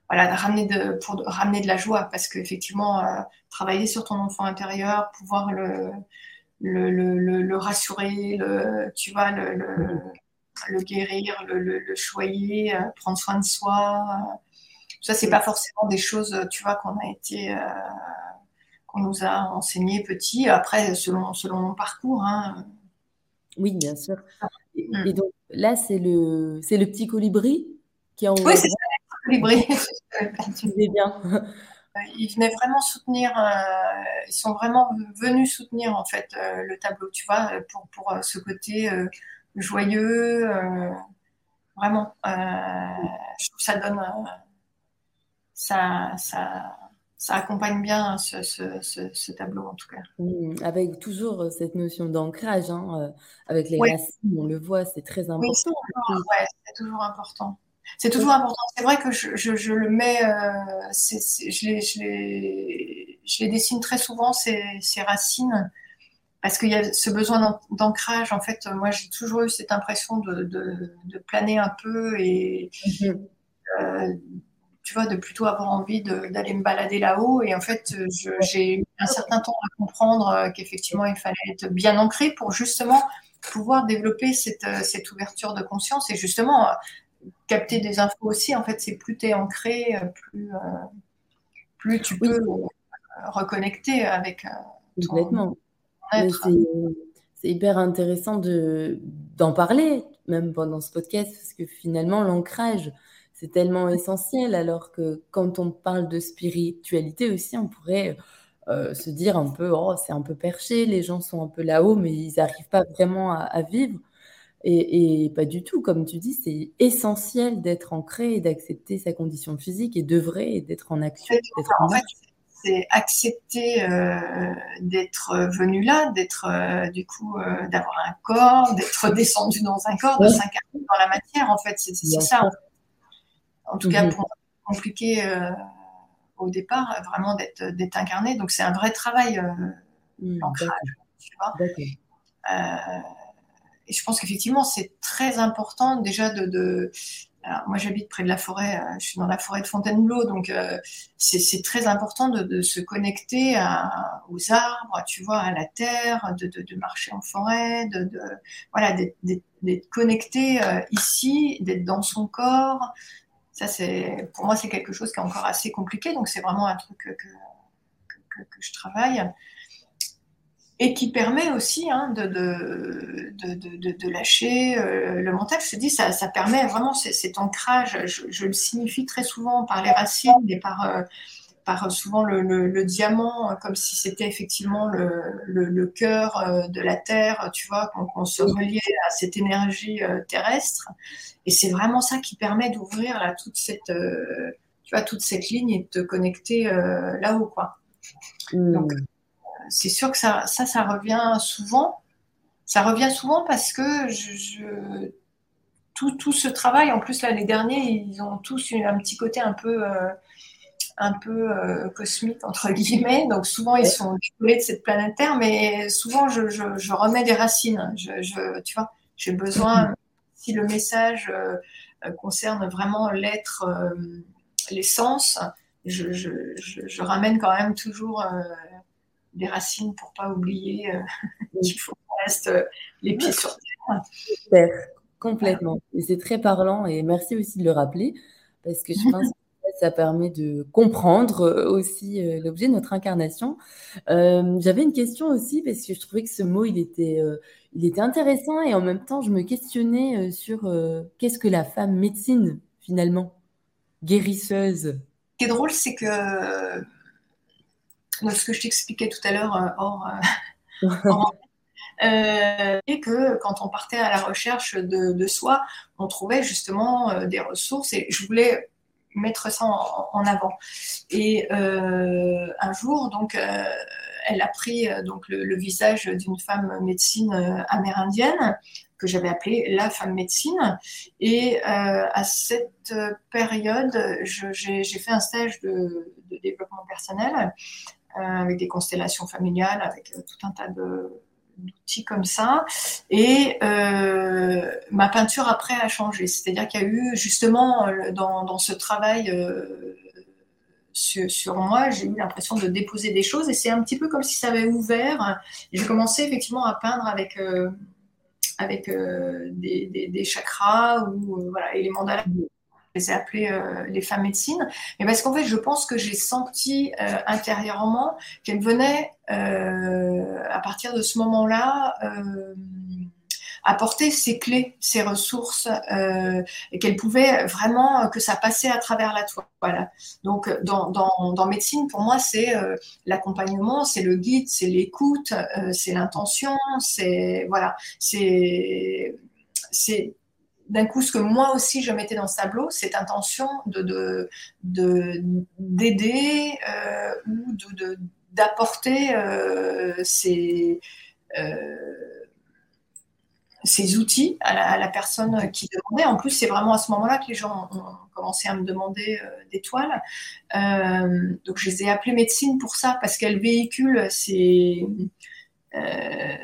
voilà, ramener de, pour ramener de la joie, parce qu'effectivement, travailler sur ton enfant intérieur, pouvoir le, le, rassurer, le, tu vois, le, le guérir, le, choyer, euh, prendre soin de soi. Euh. ça, c'est pas forcément des choses, tu vois, qu'on a été, euh, qu'on nous a enseigné petit. Après, selon, selon mon parcours. Hein. Oui, bien sûr. Et, mm. donc là, c'est le, c'est le petit colibri qui en. Oui, c'est ça, le colibri. <laughs> tu disais bien. <laughs> Ils venaient vraiment soutenir, ils sont vraiment venus soutenir en fait le tableau, tu vois, pour, pour ce côté joyeux. Euh, vraiment, euh, je trouve que ça donne. Euh, ça, ça, ça accompagne bien ce, ce, tableau en tout cas. Mmh, avec toujours cette notion d'ancrage, hein, avec les racines, on le voit, c'est très important. Oui, c'est toujours, important. C'est toujours important. C'est vrai que je, je, le mets, je, les, je, les, je, les, dessine très souvent, ces, ces racines, parce qu'il y a ce besoin d'ancrage. En fait, moi, j'ai toujours eu cette impression de, planer un peu et, mhm. euh, tu vois, de plutôt avoir envie d'aller me balader là-haut. Et en fait, j'ai eu un certain temps à comprendre euh, qu'effectivement, il fallait être bien ancré pour justement pouvoir développer cette, euh, cette ouverture de conscience et justement capter des infos aussi. En fait, c'est plus tu es ancré, plus, plus tu peux reconnecter avec ton, c'est hyper intéressant de, d'en parler, même pendant ce podcast, parce que finalement, l'ancrage, c'est tellement essentiel, alors que quand on parle de spiritualité aussi, on pourrait euh, se dire un peu, oh, c'est un peu perché, les gens sont un peu là-haut, mais ils n'arrivent pas vraiment à, vivre. Et, pas du tout, comme tu dis, c'est essentiel d'être ancré et d'accepter sa condition physique et d'œuvrer et d'être en action. C'est accepter euh, d'être venu là, d'être euh, du coup euh, d'avoir un corps, d'être descendu dans un corps, de s'incarner dans la matière. En fait, c'est ça. En, tout cas, mhm. pour compliqué au départ, vraiment d'être incarné. Donc c'est un vrai travail mmh, l'ancrage. et je pense qu'effectivement, c'est très important déjà de, moi, j'habite près de la forêt, euh, je suis dans la forêt de Fontainebleau, donc euh, c'est très important de, se connecter aux arbres, tu vois, à la terre, de, marcher en forêt, de, voilà, d'être connecté euh, ici, d'être dans son corps. Ça, c'est pour moi, c'est quelque chose qui est encore assez compliqué, donc c'est vraiment un truc que, que je travaille et qui permet aussi hein, de, de, de, lâcher euh, le mental. Je te dis, ça, ça permet vraiment cet ancrage. Je, le signifie très souvent par les racines et par, euh, par souvent le, le, diamant, comme si c'était effectivement le, le, cœur euh, de la Terre, tu vois, qu'on se reliait à cette énergie terrestre. Et c'est vraiment ça qui permet d'ouvrir là toute cette, tu vois, toute cette ligne et de te connecter là-haut, quoi. Mmh. Donc, c'est sûr que ça, ça, ça, revient souvent. Ça revient souvent parce que je, tout, tout, ce travail, en plus, là, les derniers, ils ont tous un petit côté un peu, euh, un peu euh, cosmique, entre guillemets. Donc, souvent, ils sont décollés de cette planète Terre, mais souvent, je, je, remets des racines. Tu vois, j'ai besoin, si le message euh, concerne vraiment l'être, l'essence, je, je, ramène quand même toujours des racines pour pas oublier euh, qu'il faut qu'on reste euh, les pieds sur terre. Super, complètement. Et c'est très parlant et merci aussi de le rappeler parce que je pense <laughs> que ça permet de comprendre euh, aussi l'objet de notre incarnation. J'avais une question aussi parce que je trouvais que ce mot il était, il était intéressant et en même temps je me questionnais sur qu'est-ce que la femme médecine finalement, guérisseuse. Ce qui est drôle, c'est que ce que je t'expliquais tout à l'heure hors, <laughs> et que quand on partait à la recherche de, soi, on trouvait justement des ressources et je voulais mettre ça en, avant. Et un jour, donc, elle a pris donc le visage d'une femme médecine amérindienne que j'avais appelée la femme médecine. Et euh, à cette période, j'ai fait un stage de, développement personnel euh, avec des constellations familiales, avec euh, tout un tas d'outils comme ça. Et ma peinture après a changé. C'est-à-dire qu'il y a eu justement dans, ce travail sur, moi, j'ai eu l'impression de déposer des choses et c'est un petit peu comme si ça avait ouvert. J'ai commencé effectivement à peindre avec avec euh, des, chakras ou euh, voilà, et les mandalas. Les ai appelés euh, les femmes médecines, mais parce qu'en fait, je pense que j'ai senti intérieurement qu'elles venaient à partir de ce moment-là apporter ses clés, ses ressources, euh, et qu'elle pouvait vraiment, que ça passait à travers la toile. Donc, dans, médecine, pour moi, c'est euh, l'accompagnement, c'est le guide, c'est l'écoute, euh, c'est l'intention, c'est voilà, c'est d'un coup ce que moi aussi je mettais dans ce tableau, cette intention de d'aider de, ou d'apporter ces ces outils à la, personne qui demandait. En plus, c'est vraiment à ce moment-là que les gens ont, commencé à me demander euh, des toiles. Euh, donc, je les ai appelées médecine pour ça, parce qu'elles véhiculent ces, euh,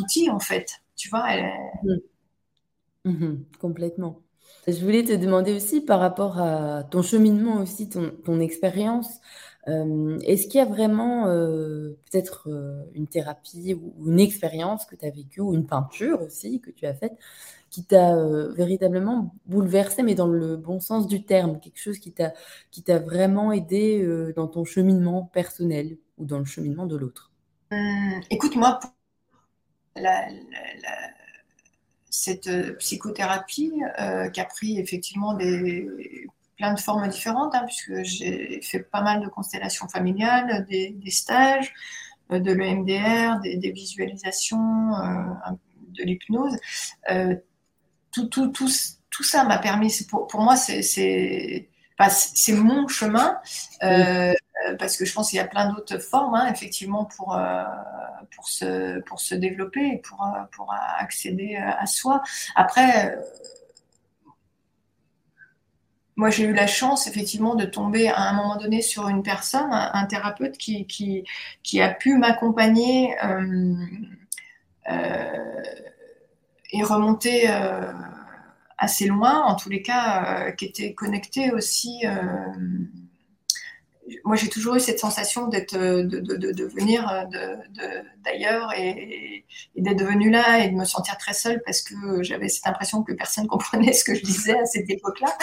outils, en fait. Tu vois mmh. Mmh complètement. Je voulais te demander aussi par rapport à ton cheminement aussi, ton, expérience. Euh, est-ce qu'il y a vraiment euh, peut-être euh, une thérapie ou, une expérience que tu as vécue ou une peinture aussi que tu as faite qui t'a véritablement bouleversé, mais dans le bon sens du terme, quelque chose qui t'a vraiment aidé dans ton cheminement personnel ou dans le cheminement de l'autre? Écoute, moi, cette psychothérapie qui a pris effectivement des plein de formes différentes, hein, puisque j'ai fait pas mal de constellations familiales, des, stages, euh, de l'EMDR, des, visualisations, euh, de l'hypnose. Euh, tout, tout, tout, tout, ça m'a permis, pour, pour moi, c'est c'est mon chemin, parce que je pense qu'il y a plein d'autres formes, hein, effectivement, pour, pour, se, pour se développer et pour, pour accéder à soi. Après, moi, j'ai eu la chance, effectivement, de tomber à un moment donné sur une personne, un, thérapeute qui, qui, qui, a pu m'accompagner euh, euh, et remonter euh, assez loin, en tous les cas, qui était connecté aussi moi, j'ai toujours eu cette sensation d'être, euh, de, de, de, venir euh, d'ailleurs et, d'être venue là et de me sentir très seule parce que j'avais cette impression que personne <laughs> comprenait ce que je disais à cette époque-là.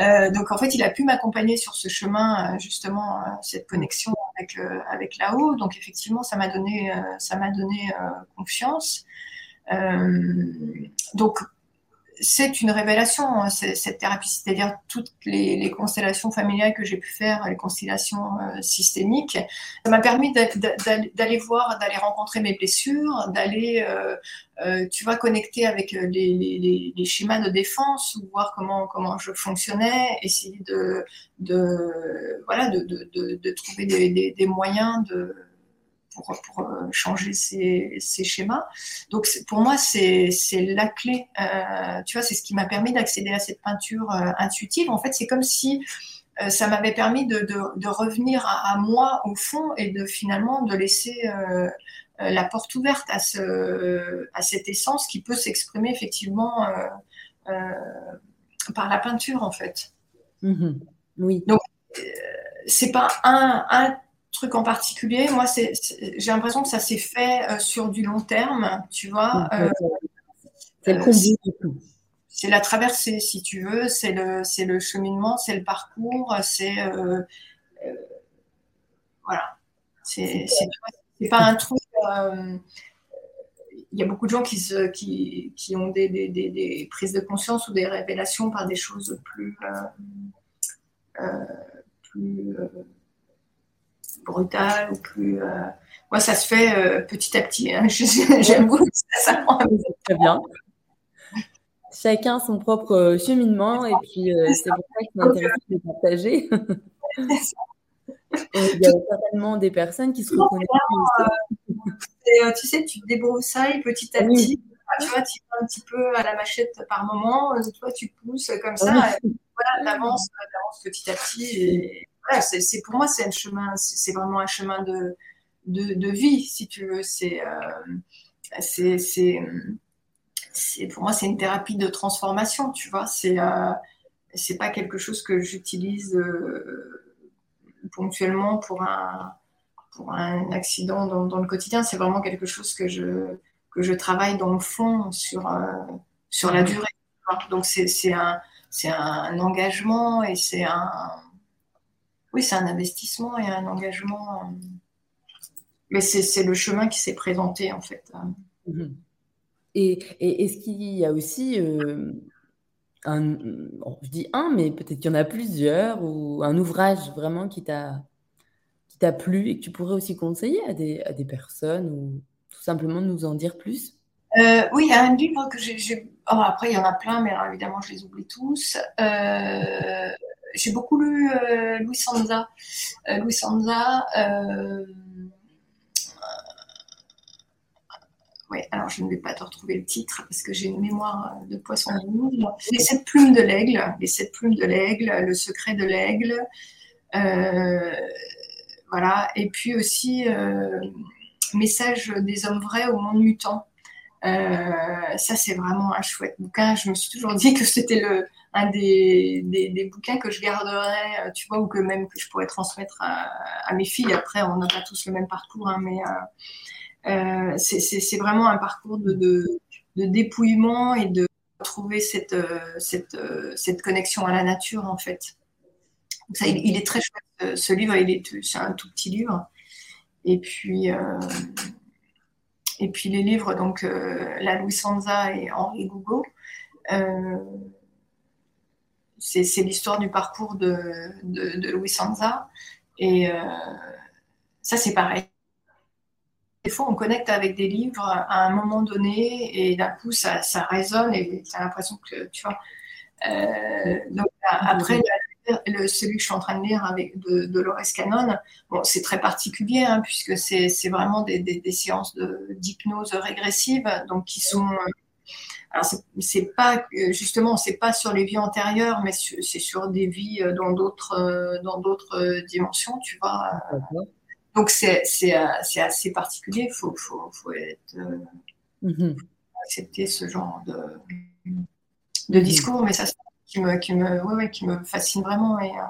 Euh, donc, en fait, il a pu m'accompagner sur ce chemin, justement, cette connexion avec, avec là-haut. Donc, effectivement, ça m'a donné, ça m'a donné confiance. donc, c'est une révélation, hein, cette thérapie, c'est-à-dire toutes les, constellations familiales que j'ai pu faire, les constellations euh, systémiques. Ça m'a permis d'aller voir, d'aller rencontrer mes blessures, d'aller, euh, euh, tu vois, connecter avec les, schémas de défense, voir comment, comment je fonctionnais, essayer de, voilà, de, trouver des moyens de pour, euh, changer ces, schémas. Donc pour moi, c'est la clé. Euh, tu vois, c'est ce qui m'a permis d'accéder à cette peinture euh, intuitive. En fait, c'est comme si ça m'avait permis de, revenir à, moi au fond et de finalement de laisser la porte ouverte à, ce, à cette essence qui peut s'exprimer effectivement par la peinture en fait. Mmh oui. Donc c'est pas un, un truc en particulier. Moi, c'est, j'ai l'impression que ça s'est fait euh, sur du long terme, tu vois. Euh, c'est le euh, tout. C'est la traversée, si tu veux, c'est le, c'est le cheminement, c'est le parcours, c'est. voilà. C'est, c'est, pas un truc. il y a beaucoup de gens qui, se, qui, qui ont des, des, des, prises de conscience ou des révélations par des choses plus, plus brutal ou plus. Moi, ça se fait petit à petit. Hein. <laughs> J'aime beaucoup ça. Très bien chacun son propre cheminement et puis c'est pour ça que <laughs> c'est intéressant de partager. il y a certainement des personnes qui se reconnaissent. Euh, tu sais, tu te débroussailles petit à petit. Tu vois, tu vas un petit peu à la machette par moment. Toi, tu pousses comme ça. voilà, tu avances, petit à petit. Et voilà, c'est, pour moi, c'est un chemin, c'est vraiment un chemin de, de, de vie, si tu veux. C'est, euh, c'est, c'est, pour moi, c'est une thérapie de transformation, tu vois. C'est, euh, c'est pas quelque chose que j'utilise. Euh, ponctuellement pour un, pour un accident dans, dans le quotidien. C'est vraiment quelque chose que je, que je travaille dans le fond sur, euh, sur la durée. Donc c'est un, un engagement et c'est un, oui, c'est un investissement et un engagement. Mais c'est le chemin qui s'est présenté en fait. Mhm. Et, et est-ce qu'il y a aussi euh, un, je dis un, mais peut-être qu'il y en a plusieurs, ou un ouvrage vraiment qui t'a qui t'a plu et que tu pourrais aussi conseiller à des, à des personnes ou tout simplement nous en dire plus? Euh, Oui, il y a un livre que j'ai. Oh, après, il y en a plein, mais évidemment, je les oublie tous. Euh, j'ai beaucoup lu euh, Louis Sanza. Louis Sanza alors je ne vais pas te retrouver le titre parce que j'ai une mémoire de poisson rouge. Les sept plumes de l'aigle, les sept plumes de l'aigle, le secret de l'aigle. Euh, voilà. Et puis aussi euh, Message des hommes vrais au monde mutant. Euh, ça, c'est vraiment un chouette bouquin. Je me suis toujours dit que c'était le, un des, des, bouquins que je garderais, tu vois, ou que même que je pourrais transmettre à, mes filles. Après, on n'a pas tous le même parcours, hein, mais euh, c'est vraiment un parcours de, de, dépouillement et de trouver cette, euh, cette, euh, cette, connexion à la nature, en fait. Il, est très chouette, ce livre, c'est un tout petit livre. Et puis, et puis les livres, donc La Louis Sanza et Henri Gougo, c'est l'histoire du parcours de, de, de, Louis Sanza. Et ça, c'est pareil. Des fois, on connecte avec des livres à un moment donné et d'un coup, ça, résonne et tu as l'impression que, tu vois. Euh, donc, après, le, celui que je suis en train de lire avec de, Dolores Cannon, bon, c'est très particulier hein, puisque c'est vraiment des, des, séances d'hypnose régressive, donc qui sont. Alors, c'est pas justement, c'est pas sur les vies antérieures, mais c'est sur des vies dans d'autres dans d'autres dimensions, tu vois. Donc c'est euh, assez particulier, il faut, faut, faut, être, euh, mm-hmm. accepter ce genre de, de discours, mais ça qui me, qui me, ouais, qui me fascine vraiment. Et, euh,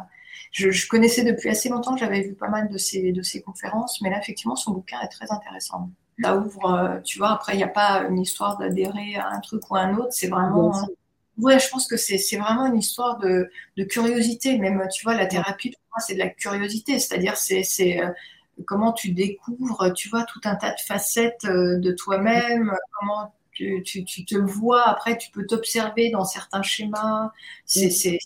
je, je, connaissais depuis assez longtemps, j'avais vu pas mal de ces, de ces conférences, mais là, effectivement, son bouquin est très intéressant. Ça ouvre, tu vois, après, il n'y a pas une histoire d'adhérer à un truc ou à un autre, c'est vraiment. Ouais, je pense que c'est vraiment une histoire de, de, curiosité. Même, tu vois, la thérapie, pour moi, c'est de la curiosité. C'est-à-dire, c'est comment tu découvres, tu vois, tout un tas de facettes euh, de toi-même, comment tu, te vois, après tu peux t'observer dans certains schémas, c'est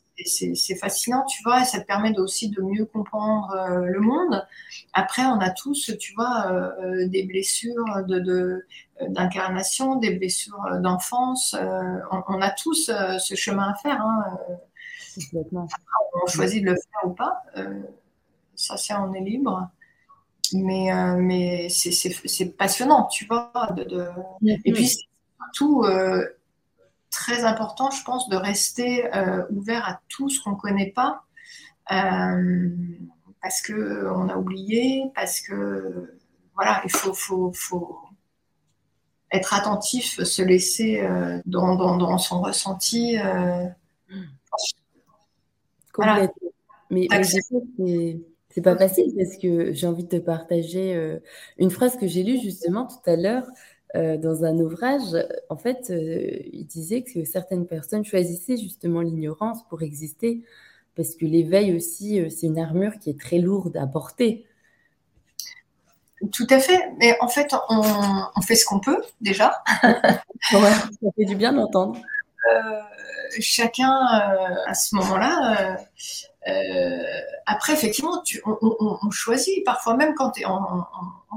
fascinant, tu vois, et ça te permet aussi de mieux comprendre euh, le monde. Après, on a tous, tu vois, euh, des blessures d'incarnation, de, des blessures d'enfance, on, a tous ce chemin à faire. Hein, on choisit de le faire ou pas, ça c'est on est libre mais, euh, mais c'est passionnant, tu vois. De, Et puis, surtout euh, très important, je pense, de rester euh, ouvert à tout ce qu'on ne connaît pas, parce qu'on a oublié, parce que, voilà, il faut, faut, faut être attentif, se laisser dans, dans, dans, son ressenti. Complètement. Mais, mais c'est pas facile parce que j'ai envie de te partager euh, une phrase que j'ai lue justement tout à l'heure euh, dans un ouvrage. En fait, euh, il disait que certaines personnes choisissaient justement l'ignorance pour exister parce que l'éveil aussi, c'est une armure qui est très lourde à porter. Tout à fait. Mais en fait, on, fait ce qu'on peut déjà. <laughs> ouais, ça fait du bien d'entendre. chacun, à ce moment-là, Euh, après, effectivement, on, choisit parfois même quand tu es en,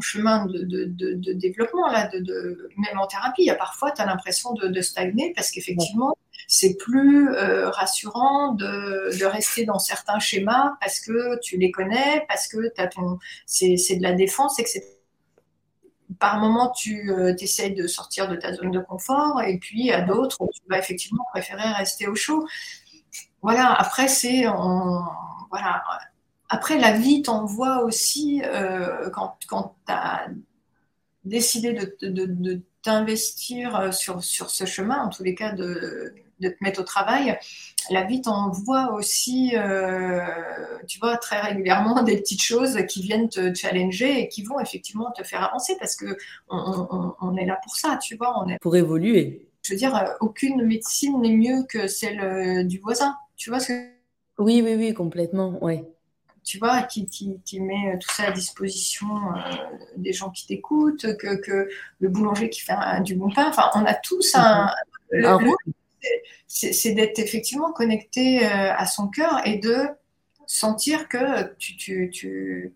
chemin de, développement, là, de, même en thérapie, il y a parfois tu as l'impression de, stagner parce qu'effectivement, c'est plus euh, rassurant de, rester dans certains schémas parce que tu les connais, parce que ton, c'est, de la défense, etc. Par moment, tu euh, de sortir de ta zone de confort, et puis à d'autres, tu vas effectivement préférer rester au chaud voilà, après, c'est. Voilà. Après, la vie t'envoie aussi, euh, quand, quand tu as décidé de, t'investir sur, sur ce chemin, en tous les cas de, de te mettre au travail, la vie t'envoie aussi, euh, tu vois, très régulièrement <laughs> des petites choses qui viennent te challenger et qui vont effectivement te faire avancer parce que on, est là pour ça, tu vois. On est... Pour évoluer. Je veux dire, aucune médecine n'est mieux que celle euh, du voisin. Tu vois ce que... Oui, oui, oui, complètement, ouais. Tu vois, qui, qui, met tout ça à disposition euh, des gens qui t'écoutent, que, que, le boulanger qui fait du bon pain. Enfin, on a tous un. Mhm. c'est d'être effectivement connecté euh, à son cœur et de sentir que tu, tu, tu,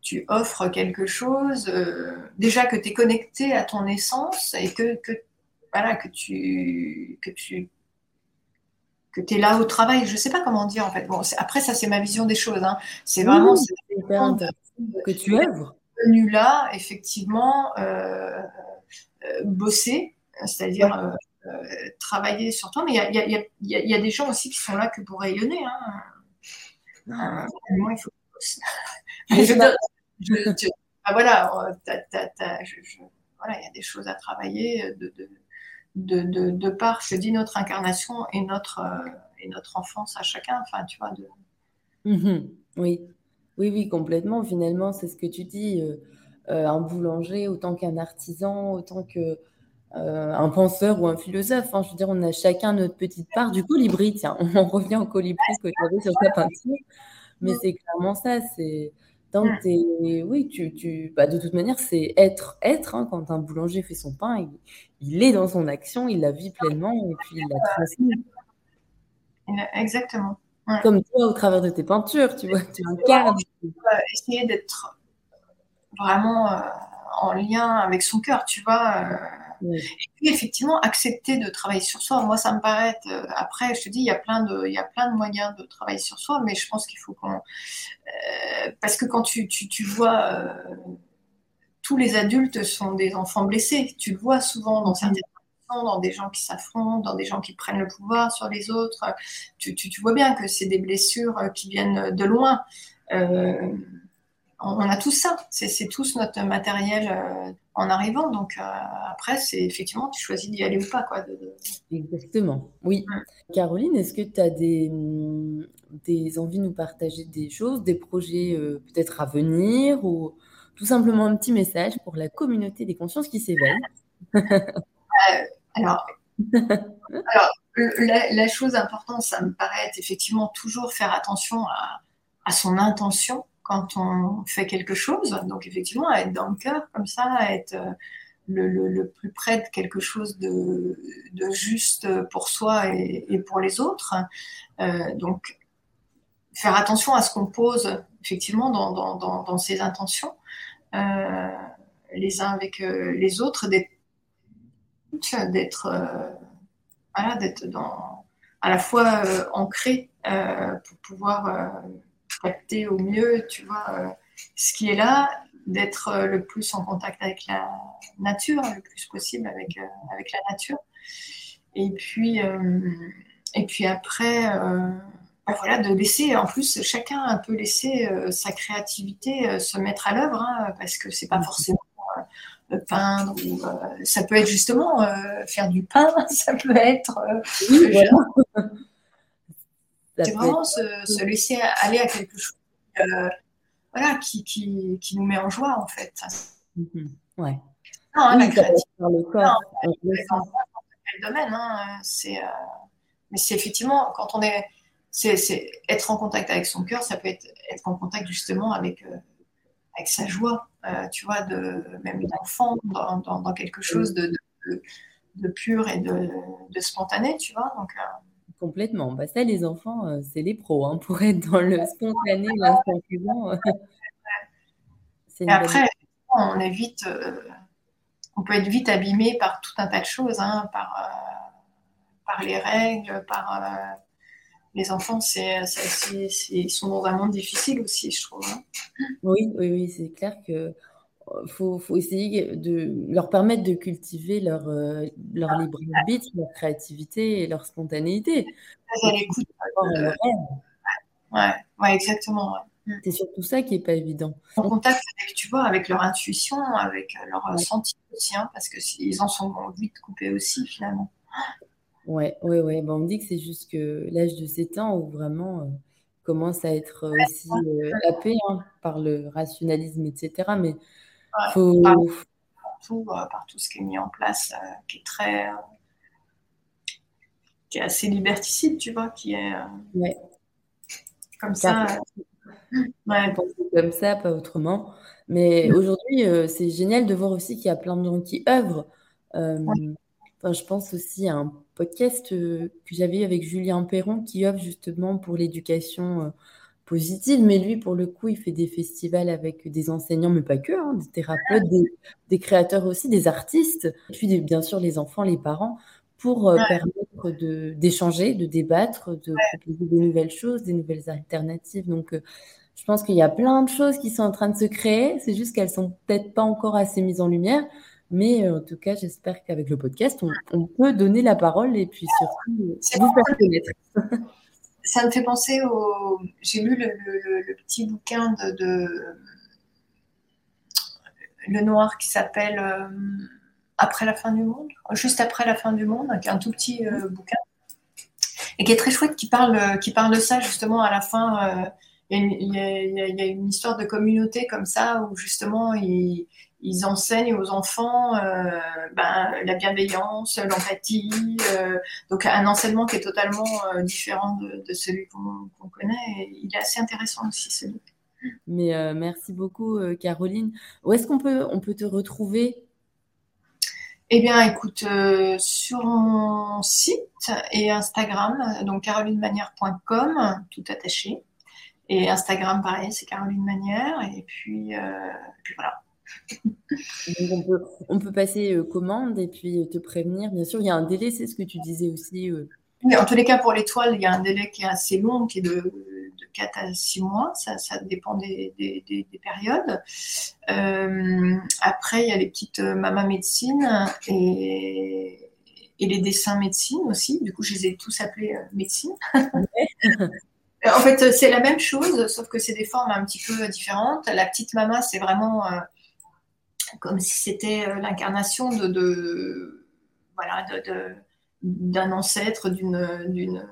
tu offres quelque chose, euh, déjà que tu es connecté à ton essence et que, que, voilà, que, tu, que tu que tu es là au travail. Je ne sais pas comment dire en fait. Bon, après, ça, c'est ma vision des choses. Hein. C'est vraiment. que tu œuvres. Venu là, effectivement, euh, euh, bosser, c'est-à-dire euh, travailler sur toi. Mais il y, y a, des gens aussi qui sont là que pour rayonner. Hein. moi, il faut je, voilà, il y a des choses à travailler. de de, de, par, je dis, notre incarnation et notre, euh, et notre enfance à chacun. Enfin, tu vois, de... Mhm. oui, oui, oui, complètement. Finalement, c'est ce que tu dis. Euh, euh, un boulanger, autant qu'un artisan, autant que un penseur ou un philosophe. Hein. Je veux dire, on a chacun notre petite part du colibri. Tiens, <laughs> on revient au colibri que tu avais sur ta peinture. Mais c'est clairement ça. C'est oui, tu, tu, bah, de toute manière, c'est être, être. Hein, quand un boulanger fait son pain, il, est dans son action, il la vit pleinement et puis il la transmet. Exactement. Comme toi, au travers de tes peintures, tu vois, tu incarnes. Essayer d'être vraiment euh, en lien avec son cœur, tu vois. Euh, et puis effectivement, accepter de travailler sur soi. Moi, ça me paraît. Euh, après, je te dis, il y a plein de, il y a plein de moyens de travailler sur soi, mais je pense qu'il faut qu'on, euh, parce que quand tu, tu, tu vois, euh, tous les adultes sont des enfants blessés. Tu le vois souvent dans certaines dans des gens qui s'affrontent, dans des gens qui prennent le pouvoir sur les autres. Tu, tu, tu vois bien que c'est des blessures qui viennent de loin. Euh, on a tout ça. C'est tous notre matériel euh, en arrivant. Donc euh, après, c'est effectivement, tu choisis d'y aller ou pas. Quoi, Exactement. Oui. Caroline, est-ce que tu as des, des envies de nous partager des choses, des projets euh, peut-être à venir ou tout simplement un petit message pour la communauté des consciences qui s'éveillent Alors, <laughs> alors la, chose importante, ça me paraît être effectivement toujours faire attention à son intention quand on fait quelque chose. Donc effectivement, être dans le cœur comme ça, être euh, le, plus près de quelque chose de, juste pour soi et, pour les autres. Euh, donc faire attention à ce qu'on pose effectivement dans, ses intentions, euh, les uns avec les autres, d'être à la fois ancré pour pouvoir capter au mieux, tu vois, euh, ce qui est là, d'être euh, le plus en contact avec la nature, le plus possible avec, euh, avec la nature. Et puis, et puis après, bah voilà, de laisser, en plus, chacun peut laisser sa créativité se mettre à l'œuvre, hein, parce que c'est pas forcément peindre, ou, ça peut être justement faire du pain, <laughs> ça peut être. C'est vraiment se, laisser aller à quelque chose euh, voilà, qui, qui, qui, nous met en joie, en fait. Mm-hmm. Ouais. Non, hein, la créativité. Le corps, non, quel domaine, hein, c'est, euh, mais c'est effectivement quand on est, c'est, être en contact avec son cœur, ça peut être être en contact justement avec euh, avec sa joie, tu vois, de même d'enfant dans, dans, dans, quelque chose de, de, de, pur et de, de, spontané, tu vois. Donc, Complètement. Bah, ça, les enfants, euh, c'est les pros, hein, pour être dans le spontané, l'instant présent. <laughs> Après, on est vite, euh, on peut être vite abîmé par tout un tas de choses, hein, par, euh, par les règles, par les enfants, c'est, ils sont dans un monde difficile aussi, je trouve. Hein. Oui, oui, oui, c'est clair que faut, faut essayer de leur permettre de cultiver leur, euh, leur libre arbitre, leur créativité et leur spontanéité. Ouais, ouais, exactement. Mm. C'est surtout ça qui n'est pas évident. En contact avec, tu vois, avec leur intuition, avec leur ouais. sentiment aussi, hein, parce qu'ils en sont vite coupés aussi, finalement. Ouais, ouais, ouais. Bon, on me dit que c'est juste que l'âge de 7 ans où vraiment euh, commence à être aussi euh, happé hein, par le rationalisme, etc. Mais faut... par, tout, euh, par, tout, ce qui est mis en place, euh, qui est très. Euh, qui est assez liberticide, tu vois, qui est. ouais. Comme ça. <laughs> Ouais. Comme ça, pas autrement. Mais mm. aujourd'hui, c'est génial de voir aussi qu'il y a plein de gens qui œuvrent. Enfin, je pense aussi à un podcast que j'avais avec Julien Perron qui œuvre justement pour l'éducation positive, mais lui, pour le coup, il fait des festivals avec des enseignants, mais pas que, hein, des thérapeutes, des, créateurs aussi, des artistes, et puis bien sûr les enfants, les parents, pour euh, permettre d'échanger, de, débattre, de proposer des nouvelles choses, des nouvelles alternatives. Donc, euh, je pense qu'il y a plein de choses qui sont en train de se créer, c'est juste qu'elles sont peut-être pas encore assez mises en lumière. Mais euh, en tout cas, j'espère qu'avec le podcast, on, on, peut donner la parole et puis surtout vous faire connaître. <laughs> ça me fait penser au. J'ai lu le, petit bouquin de, Le Noir qui s'appelle euh, Après la fin du monde, juste après la fin du monde, qui est un tout petit euh, bouquin et qui est très chouette, qui parle, qui parle de ça justement à la fin. Euh, il, y a, une histoire de communauté comme ça où justement il ils enseignent aux enfants euh, ben, la bienveillance, l'empathie, euh, donc un enseignement qui est totalement euh, différent de, celui qu'on connaît. il est assez intéressant aussi celui. Mais merci beaucoup Caroline. Où est-ce qu'on peut, on peut te retrouver? Eh bien, écoute, sur mon site et Instagram, donc carolinemanière.com, tout attaché. Et Instagram, pareil, c'est Caroline Manière. Et puis, puis voilà on, peut, passer euh, commande et puis euh, te prévenir. Bien sûr, il y a un délai, c'est ce que tu disais aussi. Euh. en tous les cas, pour l'étoile, il y a un délai qui est assez long, qui est de, 4 à 6 mois. Ça, dépend des, périodes. après, il y a les petites Mama Médecine et, les dessins médecine aussi. Du coup, je les ai tous appelés médecine. <laughs> En fait, c'est la même chose, sauf que c'est des formes un petit peu différentes. La petite mama, c'est vraiment comme si c'était euh, l'incarnation de, voilà d'un ancêtre d'une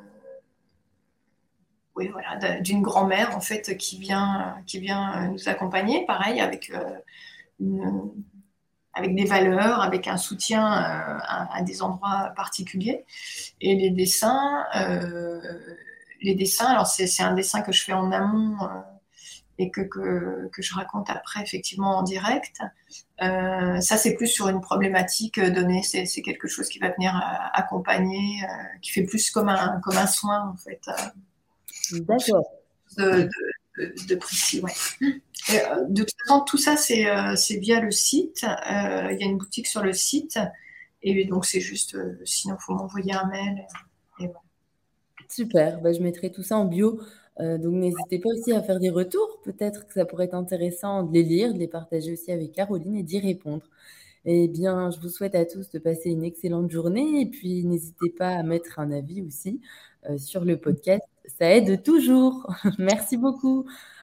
oui, voilà, d'une grand-mère en fait qui vient qui vient nous accompagner pareil avec euh, avec des valeurs, avec un soutien euh, à, des endroits particuliers. Et les dessins, les dessins, alors c'est un dessin que je fais en amont et que, que, que, je raconte après effectivement en direct. Euh, ça, c'est plus sur une problématique donnée, c'est, quelque chose qui va venir euh, accompagner, euh, qui fait plus comme un, comme un soin en fait. D'accord. De, de, précis, ouais. de toute façon, tout ça, c'est, c'est via le site. Il y a une boutique sur le site. Et donc, c'est juste, sinon, il faut m'envoyer un mail. Et, Super, bah, je mettrai tout ça en bio euh, donc n'hésitez pas aussi à faire des retours. Peut-être que ça pourrait être intéressant de les lire, de les partager aussi avec Caroline et d'y répondre. Eh bien, je vous souhaite à tous de passer une excellente journée et puis n'hésitez pas à mettre un avis aussi euh, sur le podcast. Ça aide toujours. <laughs> Merci beaucoup.